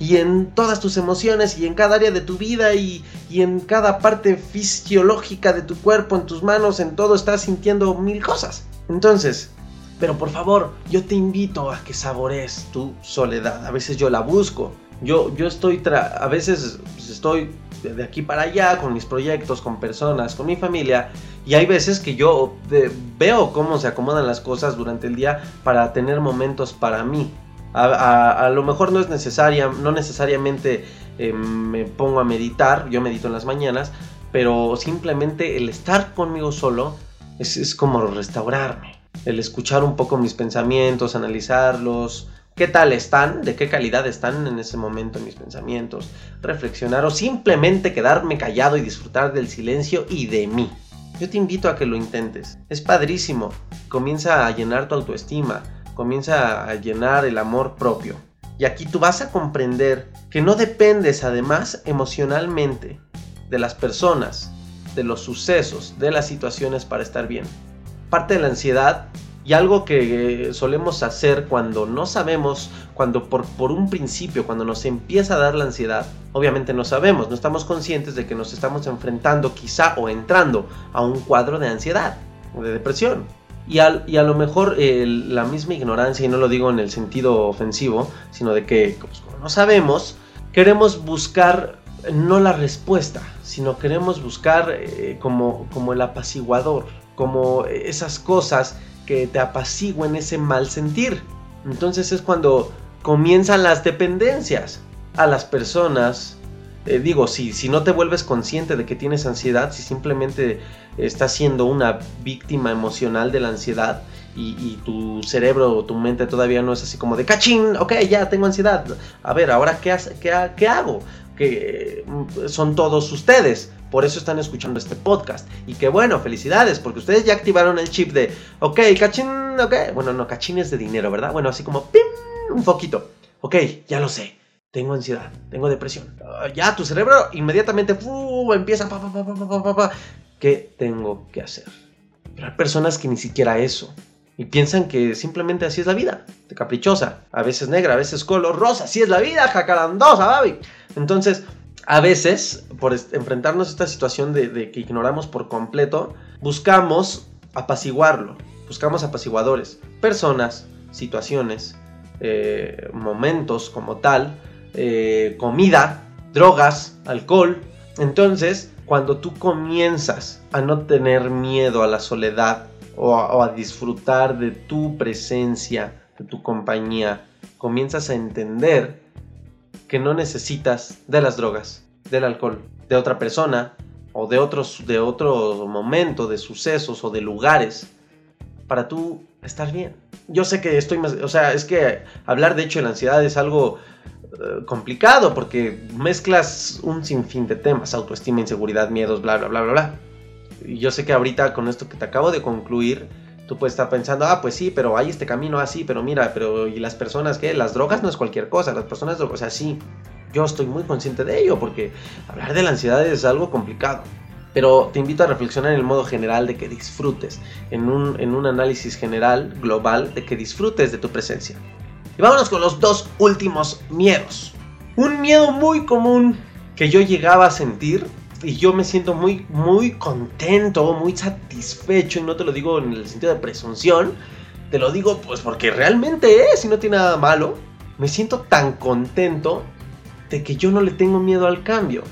y en todas tus emociones y en cada área de tu vida y, y, en cada parte fisiológica de tu cuerpo, en tus manos, en todo estás sintiendo mil cosas. Entonces, pero por favor, yo te invito a que sabores tu soledad. A veces yo la busco. Yo, yo estoy, a veces pues, estoy de aquí para allá, con mis proyectos, con personas, con mi familia. Y hay veces que yo veo cómo se acomodan las cosas durante el día para tener momentos para mí. A, lo mejor no es necesaria, no necesariamente eh, me pongo a meditar, yo medito en las mañanas, pero simplemente el estar conmigo solo es, es como restaurarme. El escuchar un poco mis pensamientos, analizarlos, qué tal están, de qué calidad están en ese momento mis pensamientos, reflexionar o simplemente quedarme callado y disfrutar del silencio y de mí. Yo te invito a que lo intentes. Es padrísimo. Comienza a llenar tu autoestima, comienza a llenar el amor propio. Y aquí tú vas a comprender que no dependes además emocionalmente de las personas, de los sucesos, de las situaciones para estar bien. Parte de la ansiedad y algo que eh, solemos hacer cuando no sabemos, cuando por, por, un principio, cuando nos empieza a dar la ansiedad, obviamente no sabemos, no estamos conscientes de que nos estamos enfrentando quizá o entrando a un cuadro de ansiedad o de depresión. Y, y a lo mejor la misma ignorancia, y no lo digo en el sentido ofensivo, sino de que pues, como no sabemos, queremos buscar no la respuesta, sino queremos buscar eh, como, como el apaciguador, como esas cosas que te apaciguen ese mal sentir. Entonces es cuando comienzan las dependencias a las personas. Eh, digo, si, si no te vuelves consciente de que tienes ansiedad, si simplemente estás siendo una víctima emocional de la ansiedad y, tu cerebro o tu mente todavía no es así como de cachín, ok, ya tengo ansiedad. A ver, ahora qué, qué, qué hago? Que mm, son todos ustedes. Por eso están escuchando este podcast. Y que bueno, felicidades, porque ustedes ya activaron el chip de, ok, cachín, ok. Bueno, no, cachín es de dinero, ¿verdad? Bueno, así como, ¡pim! Un poquito. Ok, ya lo sé. Tengo ansiedad, tengo depresión. Ah, ya tu cerebro inmediatamente empieza, pa, pa, pa, ¿qué tengo que hacer? Pero hay personas que ni siquiera eso. Y piensan que simplemente así es la vida, caprichosa, a veces negra, a veces color rosa, así es la vida, jacarandosa, baby. Entonces, a veces, por enfrentarnos a esta situación de, que ignoramos por completo, buscamos apaciguarlo, buscamos apaciguadores, personas, situaciones, eh, momentos como tal, eh, comida, drogas, alcohol. Entonces, cuando tú comienzas a no tener miedo a la soledad o a disfrutar de tu presencia, de tu compañía, comienzas a entender que no necesitas de las drogas, del alcohol, de otra persona o de otros de otro momento, de sucesos o de lugares para tú estar bien. Yo sé que estoy más, o sea, es que hablar de hecho de la ansiedad es algo eh, complicado porque mezclas un sinfín de temas, autoestima, inseguridad, miedos, bla, bla, bla, bla, bla. Y yo sé que ahorita con esto que te acabo de concluir, tú puedes estar pensando, ah, pues sí, pero hay este camino así, pero mira, pero ¿y las personas qué? Las drogas no es cualquier cosa, las personas, o sea, sí, yo estoy muy consciente de ello porque hablar de la ansiedad es algo complicado. Pero te invito a reflexionar en el modo general de que disfrutes, en un, en un análisis general, global, de que disfrutes de tu presencia. Y vámonos con los dos últimos miedos. Un miedo muy común que yo llegaba a sentir y yo me siento muy, muy contento, muy satisfecho, y no te lo digo en el sentido de presunción, te lo digo pues porque realmente es y no tiene nada malo. Me siento tan contento de que yo no le tengo miedo al cambio.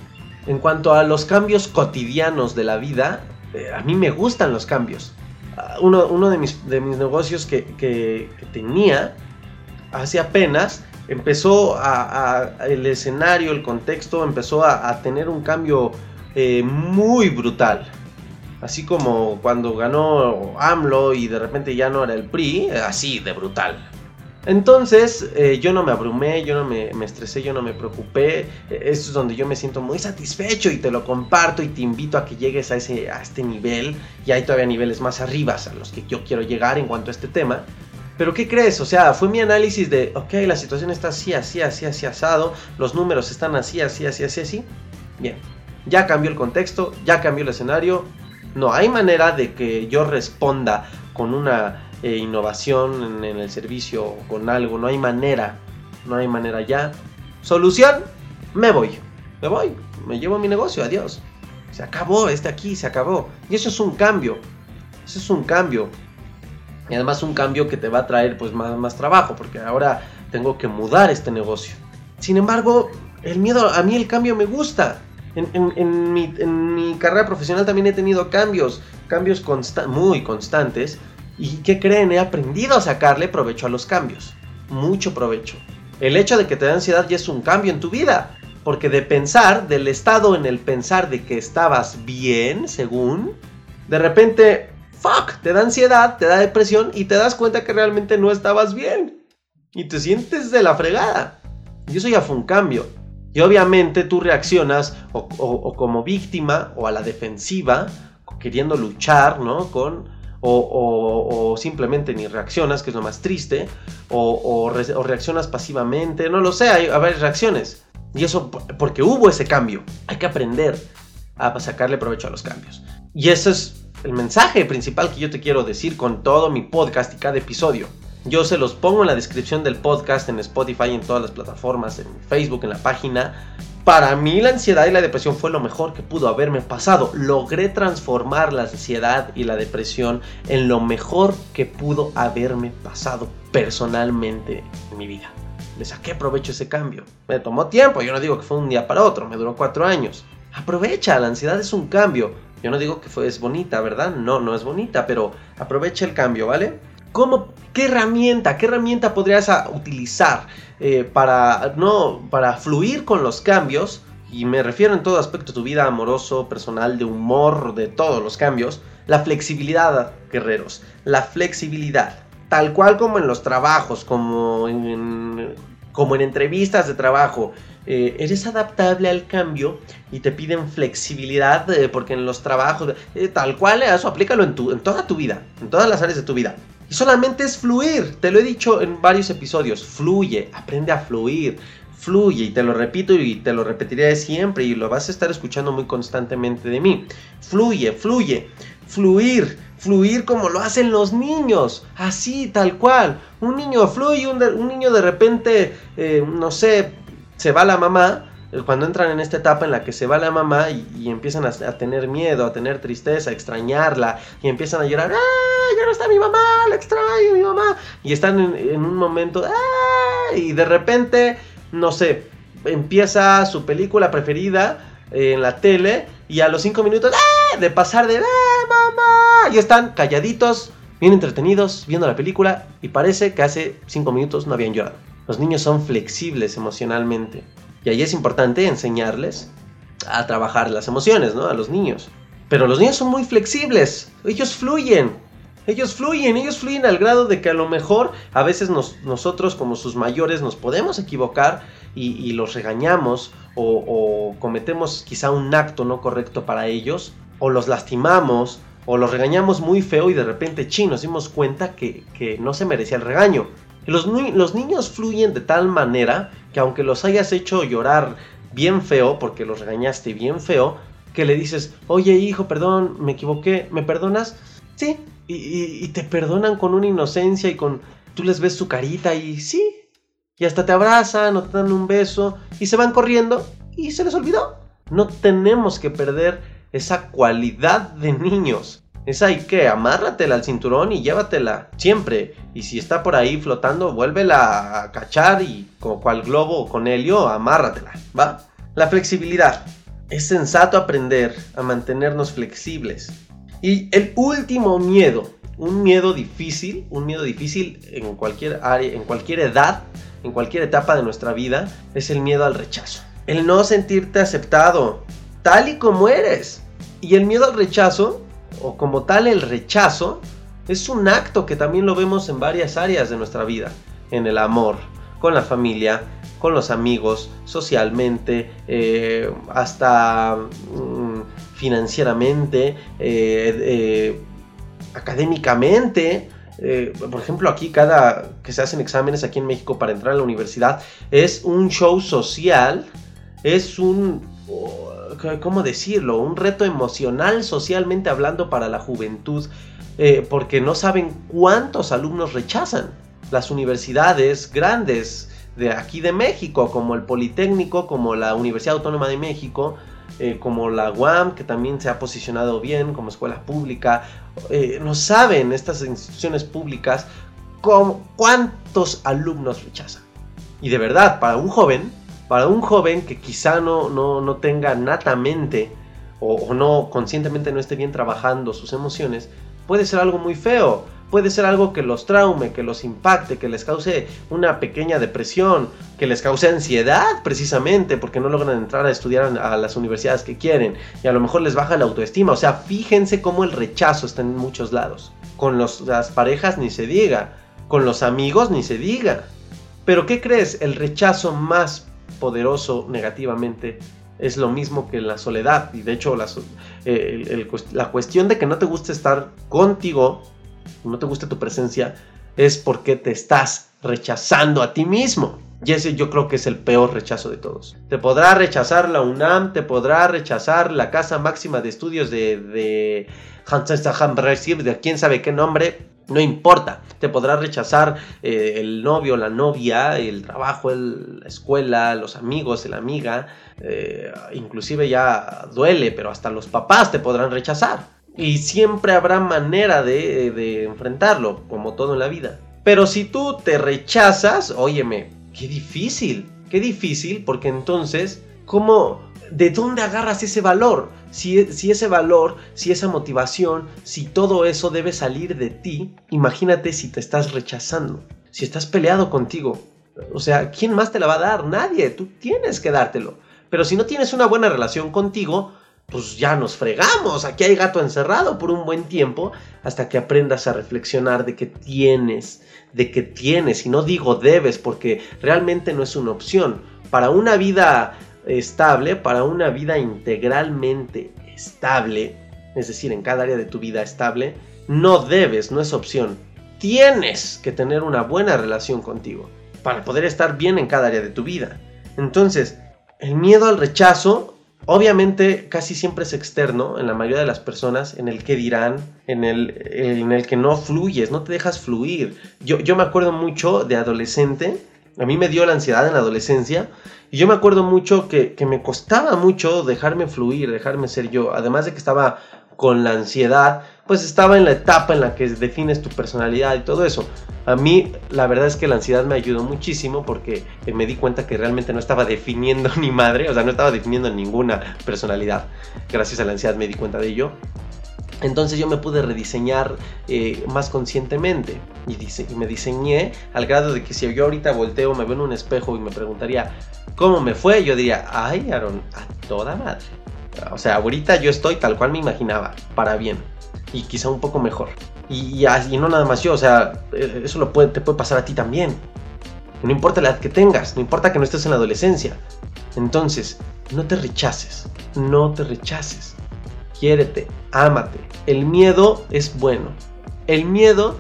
En cuanto a los cambios cotidianos de la vida, eh, a mí me gustan los cambios. Ah, uno, de, mis, de, mis, negocios que, que, tenía hace apenas empezó a, el escenario, el contexto empezó a tener un cambio eh, muy brutal. Así como cuando ganó AMLO y de repente ya no era el PRI, así de brutal. Entonces eh, yo no me abrumé, yo no me, estresé, yo no me preocupé. Eso es donde yo me siento muy satisfecho y te lo comparto y te invito a que llegues a, ese, a este nivel. Y hay todavía niveles más arriba a los que yo quiero llegar en cuanto a este tema. Pero ¿qué crees? O sea, fue mi análisis de, ok, la situación está así, así, así, así, asado. Los números están así, así, así, así, así. Bien, ya cambió el contexto, ya cambió el escenario. No hay manera de que yo responda con una eh, innovación en, el servicio o con algo. No hay manera. No hay manera ya. Solución, me voy. Me voy. Me llevo mi negocio. Adiós. Se acabó. Este aquí se acabó. Y eso es un cambio. Eso es un cambio. Y además un cambio que te va a traer pues más, más trabajo. Porque ahora tengo que mudar este negocio. Sin embargo, el miedo, a mí el cambio me gusta. En, mi, carrera profesional también he tenido cambios, cambios muy constantes. ¿Y qué creen? He aprendido a sacarle provecho a los cambios. Mucho provecho. El hecho de que te da ansiedad ya es un cambio en tu vida. Porque de pensar, del estado en el pensar de que estabas bien, según, de repente, fuck, te da ansiedad, te da depresión y te das cuenta que realmente no estabas bien. Y te sientes de la fregada. Y eso ya fue un cambio. Y obviamente tú reaccionas o, como víctima o a la defensiva, queriendo luchar, ¿no? Con, o, simplemente ni reaccionas, que es lo más triste, o, reaccionas pasivamente, no lo sé, hay, varias reacciones. Y eso porque hubo ese cambio. Hay que aprender a sacarle provecho a los cambios. Y ese es el mensaje principal que yo te quiero decir con todo mi podcast y cada episodio. Yo se los pongo en la descripción del podcast, en Spotify, en todas las plataformas, en Facebook, en la página. Para mí la ansiedad y la depresión fue lo mejor que pudo haberme pasado. Logré transformar la ansiedad y la depresión en lo mejor que pudo haberme pasado personalmente en mi vida. Le saqué provecho ese cambio. Me tomó tiempo, yo no digo que fue un día para otro, me duró cuatro años. Aprovecha, la ansiedad es un cambio. Yo no digo que fue, es bonita, ¿verdad? No, no es bonita, pero aprovecha el cambio, ¿vale? ¿Cómo, ¿Qué herramienta, qué herramienta podrías utilizar eh, para, no, para fluir con los cambios? Y me refiero en todo aspecto de tu vida amoroso, personal, de humor, de todos los cambios. La flexibilidad, guerreros. La flexibilidad. Tal cual como en los trabajos, como en, como en entrevistas de trabajo. Eh, eres adaptable al cambio y te piden flexibilidad eh, porque en los trabajos, tal cual, eso aplícalo en, tu, en toda tu vida, en todas las áreas de tu vida. Solamente es fluir. Te lo he dicho en varios episodios. Fluye, aprende a fluir. Fluye y te lo repito y te lo repetiré siempre y lo vas a estar escuchando muy constantemente de mí. Fluye, fluye. Fluir, fluir como lo hacen los niños. Así, tal cual. Un niño fluye, un, niño de repente, eh, no sé, se va la mamá cuando entran en esta etapa en la que se va la mamá y, empiezan a, tener miedo, a tener tristeza, a extrañarla y empiezan a llorar, ¡ah! Ya no está mi mamá, la extraño, mi mamá. Y están en, un momento, ¡ah! Y de repente, no sé, empieza su película preferida en la tele y a los cinco minutos, ¡ah! De pasar de, ¡ah, mamá! Y están calladitos, bien entretenidos, viendo la película y parece que hace cinco minutos no habían llorado. Los niños son flexibles emocionalmente. Y ahí es importante enseñarles a trabajar las emociones, ¿no? A los niños. Pero los niños son muy flexibles, ellos fluyen, ellos fluyen, ellos fluyen al grado de que a lo mejor a veces nosotros como sus mayores nos podemos equivocar y, los regañamos o, cometemos quizá un acto no correcto para ellos o los lastimamos o los regañamos muy feo y de repente, chi, nos dimos cuenta que, no se merecía el regaño. Los, niños fluyen de tal manera que aunque los hayas hecho llorar bien feo, porque los regañaste bien feo, que le dices, oye hijo, perdón, me equivoqué, ¿me perdonas? Sí, y, te perdonan con una inocencia y con... Tú les ves su carita y sí, y hasta te abrazan o te dan un beso y se van corriendo y se les olvidó. No tenemos que perder esa cualidad de niños. Es ahí que amárratela al cinturón y llévatela siempre. Y si está por ahí flotando, vuélvela a cachar y como cual globo con helio, amárratela, ¿va? La flexibilidad. Es sensato aprender a mantenernos flexibles. Y el último miedo, un miedo difícil, un miedo difícil en cualquier área, en cualquier edad, en cualquier etapa de nuestra vida, es el miedo al rechazo. El no sentirte aceptado, tal y como eres. Y el miedo al rechazo, o como tal el rechazo, es un acto que también lo vemos en varias áreas de nuestra vida. En el amor, con la familia, con los amigos, socialmente, eh, hasta mm, financieramente, eh, eh, académicamente. por ejemplo, aquí cada que se hacen exámenes aquí en México para entrar a la universidad es un show social, es un, ¿cómo decirlo? Un reto emocional socialmente hablando para la juventud, porque no saben cuántos alumnos rechazan. Las universidades grandes de aquí de México, como el Politécnico, como la Universidad Autónoma de México, eh, como la UAM, que también se ha posicionado bien como escuela pública. Eh, no saben estas instituciones públicas cuántos alumnos rechazan. Y de verdad, para un joven, para un joven que quizá no, no, tenga natamente o, no conscientemente no esté bien trabajando sus emociones, puede ser algo muy feo puede ser algo que los traume, que los impacte, que les cause una pequeña depresión, que les cause ansiedad precisamente porque no logran entrar a estudiar a las universidades que quieren y a lo mejor les baja la autoestima. O sea, fíjense cómo el rechazo está en muchos lados. Con las parejas ni se diga, con los amigos ni se diga. Pero ¿qué crees? El rechazo más poderoso negativamente es lo mismo que la soledad. Y de hecho la, eh, la cuestión de que no te guste estar contigo no te gusta tu presencia, es porque te estás rechazando a ti mismo. Y ese yo creo que es el peor rechazo de todos. Te podrá rechazar la UNAM, te podrá rechazar la Casa Máxima de Estudios de, de de quién sabe qué nombre, no importa. Te podrá rechazar eh, el novio, la novia, el trabajo, la escuela, los amigos, la amiga. Eh, inclusive ya duele, pero hasta los papás te podrán rechazar. Y siempre habrá manera de, enfrentarlo, como todo en la vida. Pero si tú te rechazas, óyeme, qué difícil, qué difícil, porque entonces, ¿cómo, de dónde agarras ese valor? Si, si, ese valor, si esa motivación, si todo eso debe salir de ti, imagínate si te estás rechazando, si estás peleado contigo. O sea, ¿quién más te la va a dar? Nadie, tú tienes que dártelo. Pero si no tienes una buena relación contigo, pues ya nos fregamos, aquí hay gato encerrado por un buen tiempo, hasta que aprendas a reflexionar de que tienes, de que tienes, y no digo debes, porque realmente no es una opción. Para una vida estable, para una vida integralmente estable, es decir, en cada área de tu vida estable, no debes, no es opción. Tienes que tener una buena relación contigo para poder estar bien en cada área de tu vida. Entonces, el miedo al rechazo Obviamente casi siempre es externo en la mayoría de las personas, en el que dirán, en el, en el que no fluyes, no te dejas fluir. Yo, yo me acuerdo mucho de adolescente, a mí me dio la ansiedad en la adolescencia, y yo me acuerdo mucho que, que me costaba mucho dejarme fluir, dejarme ser yo, además de que estaba con la ansiedad, pues estaba en la etapa en la que defines tu personalidad y todo eso. A mí la verdad es que la ansiedad me ayudó muchísimo porque eh, me di cuenta que realmente no estaba definiendo ni madre, o sea, no estaba definiendo ninguna personalidad. Gracias a la ansiedad me di cuenta de ello. Entonces yo me pude rediseñar eh, más conscientemente y, y, me diseñé al grado de que si yo ahorita volteo, me veo en un espejo y me preguntaría cómo me fue, yo diría, ay Aaron, a toda madre. O sea, ahorita yo estoy tal cual me imaginaba, para bien y quizá un poco mejor. Y, y, no nada más yo, o sea, eh, eso lo puede, te puede pasar a ti también. No importa la edad que tengas, no importa que no estés en la adolescencia. Entonces, no te rechaces, no te rechaces. Quiérete, ámate. El miedo es bueno. El miedo,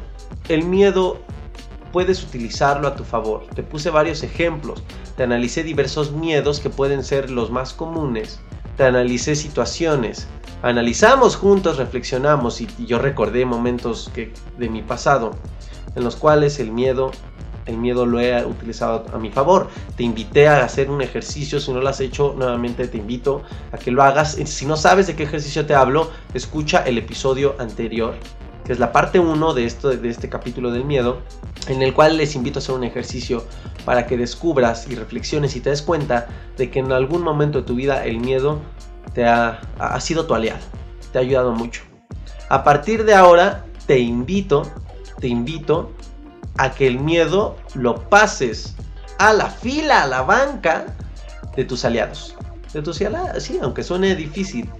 el miedo puedes utilizarlo a tu favor. Te puse varios ejemplos. Te analicé diversos miedos que pueden ser los más comunes. Te analicé situaciones. Analizamos juntos, reflexionamos y yo recordé momentos que, de mi pasado en los cuales el miedo el miedo lo he utilizado a mi favor. Te invité a hacer un ejercicio, si no lo has hecho, nuevamente te invito a que lo hagas. Si no sabes de qué ejercicio te hablo, escucha el episodio anterior, que es la parte 1 de, de este capítulo del miedo, en el cual les invito a hacer un ejercicio para que descubras y reflexiones y te des cuenta de que en algún momento de tu vida el miedo te ha sido tu aliado, te ha ayudado mucho. A partir de ahora, te invito, te invito a que el miedo lo pases a la fila, a la banca de tus aliados. De tus aliados, sí, aunque suene difícil,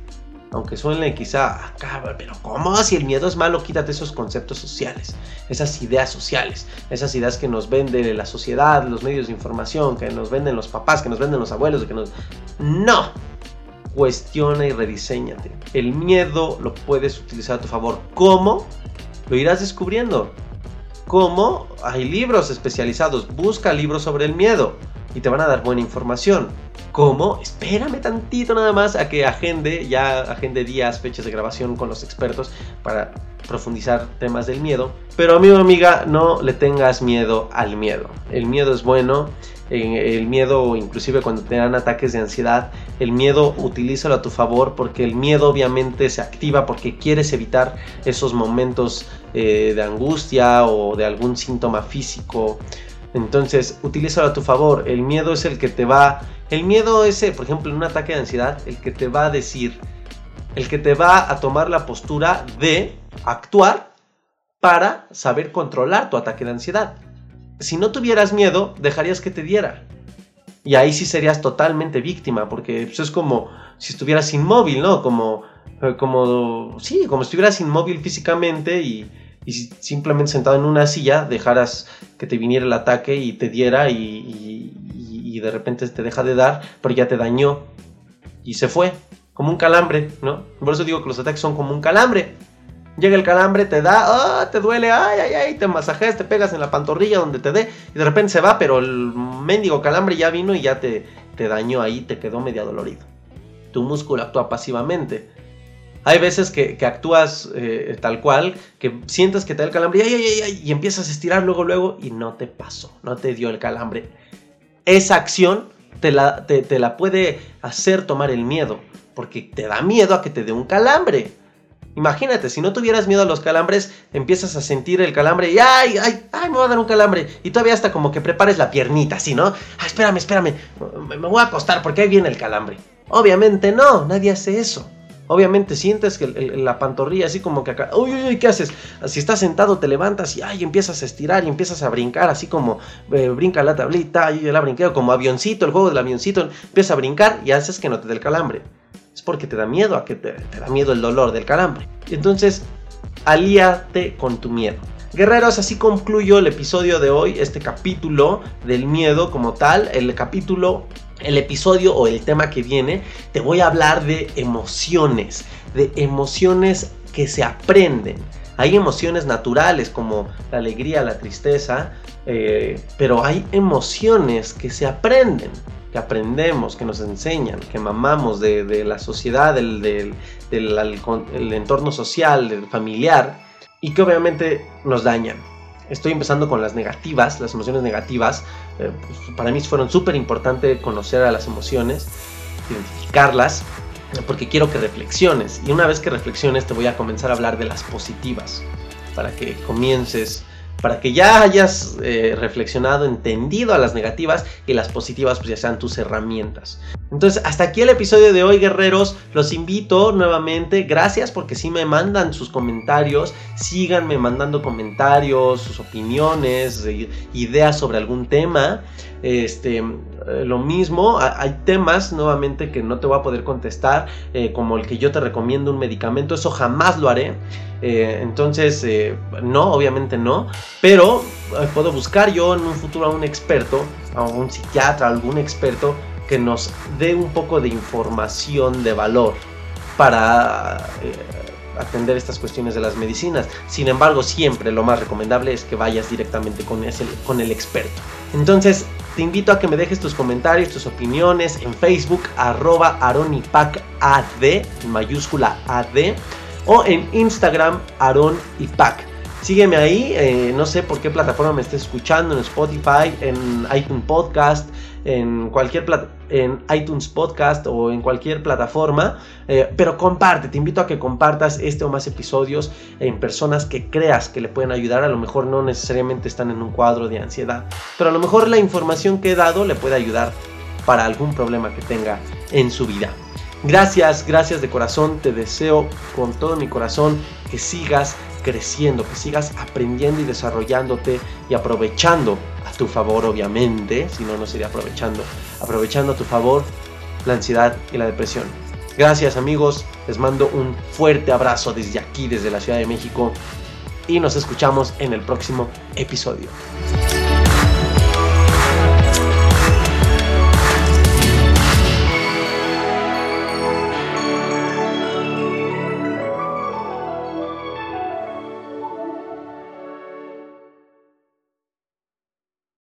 aunque suene quizá acá, pero ¿cómo? Si el miedo es malo, quítate esos conceptos sociales, esas ideas sociales, esas ideas que nos vende la sociedad, los medios de información, que nos venden los papás, que nos venden los abuelos, que nos... No, cuestiona y rediseñate. El miedo lo puedes utilizar a tu favor. ¿Cómo? Lo irás descubriendo. ¿Cómo? Hay libros especializados. Busca libros sobre el miedo y te van a dar buena información. ¿Cómo? Espérame tantito nada más a que agende, ya agende días, fechas de grabación con los expertos para profundizar temas del miedo. Pero amigo amiga, no le tengas miedo al miedo. El miedo es bueno, el miedo inclusive cuando te dan ataques de ansiedad, el miedo utilízalo a tu favor porque el miedo obviamente se activa porque quieres evitar esos momentos eh, de angustia o de algún síntoma físico. Entonces, utilízalo a tu favor. El miedo es el que te va el miedo ese, por ejemplo, en un ataque de ansiedad, el que te va a decir, el que te va a tomar la postura de actuar para saber controlar tu ataque de ansiedad. Si no tuvieras miedo, dejarías que te diera. Y ahí sí serías totalmente víctima, porque pues, es como si estuvieras inmóvil, ¿no? Como, eh, como, sí, como si estuvieras inmóvil físicamente y, simplemente sentado en una silla dejaras que te viniera el ataque y te diera y, y de repente te deja de dar, pero ya te dañó y se fue, como un calambre, ¿no? Por eso digo que los ataques son como un calambre. Llega el calambre, te da, ah, te duele, ay, ay, ay, te masajeas, te pegas en la pantorrilla donde te dé, y de repente se va, pero el mendigo calambre ya vino y ya te, te dañó ahí, te quedó medio dolorido. Tu músculo actúa pasivamente. Hay veces que, actúas eh, tal cual, que sientes que te da el calambre ay, ay, ay, y empiezas a estirar luego, luego, y no te pasó, no te dio el calambre esa acción te la, te, la puede hacer tomar el miedo, porque te da miedo a que te dé un calambre. Imagínate, si no tuvieras miedo a los calambres, empiezas a sentir el calambre y ¡ay, ay, ay, me va a dar un calambre! Y todavía hasta como que prepares la piernita, así, ¿no? ¡Ay, espérame, espérame! Me, voy a acostar porque ahí viene el calambre. Obviamente no, nadie hace eso. Obviamente sientes que la pantorrilla así como que acá, uy, uy, uy, ¿qué haces? Si estás sentado te levantas y ay, empiezas a estirar y empiezas a brincar así como eh, brinca la tablita, yo la brinqueo como avioncito, el juego del avioncito, empiezas a brincar y haces que no te dé el calambre. Es porque te da miedo a que te, da miedo el dolor del calambre. Entonces, alíate con tu miedo. Guerreros, así concluyo el episodio de hoy, este capítulo del miedo como tal, el capítulo el episodio o el tema que viene, te voy a hablar de emociones, de emociones que se aprenden. Hay emociones naturales como la alegría, la tristeza, eh, pero hay emociones que se aprenden, que aprendemos, que nos enseñan, que mamamos de, la sociedad, del, entorno social, del familiar, y que obviamente nos dañan estoy empezando con las negativas, las emociones negativas. Eh, pues, para mí fueron súper importante conocer a las emociones, identificarlas, porque quiero que reflexiones. Y una vez que reflexiones te voy a comenzar a hablar de las positivas, para que comiences para que ya hayas eh, reflexionado, entendido a las negativas y las positivas pues ya sean tus herramientas. Entonces, hasta aquí el episodio de hoy, guerreros. Los invito nuevamente. Gracias porque si me mandan sus comentarios. Síganme mandando comentarios, sus opiniones, ideas sobre algún tema. Este, eh, lo mismo, hay temas nuevamente que no te voy a poder contestar, eh, como el que yo te recomiendo un medicamento. Eso jamás lo haré. Eh, entonces, eh, no, obviamente no. Pero eh, puedo buscar yo en un futuro a un experto, a un psiquiatra, algún experto que nos dé un poco de información de valor para atender estas cuestiones de las medicinas. Sin embargo, siempre lo más recomendable es que vayas directamente con, ese, con el experto. Entonces, te invito a que me dejes tus comentarios, tus opiniones en Facebook, arroba aronipacad, mayúscula AD, o en Instagram, aronipac. Sígueme ahí, eh, no sé por qué plataforma me estés escuchando, en Spotify, en iTunes Podcast, en cualquier en iTunes Podcast o en cualquier plataforma, eh, pero comparte, te invito a que compartas este o más episodios en personas que creas que le pueden ayudar, a lo mejor no necesariamente están en un cuadro de ansiedad, pero a lo mejor la información que he dado le puede ayudar para algún problema que tenga en su vida. Gracias, gracias de corazón, te deseo con todo mi corazón que sigas creciendo, que sigas aprendiendo y desarrollándote y aprovechando a tu favor, obviamente, si no, no sería aprovechando, aprovechando a tu favor la ansiedad y la depresión. Gracias amigos, les mando un fuerte abrazo desde aquí, desde la Ciudad de México, y nos escuchamos en el próximo episodio.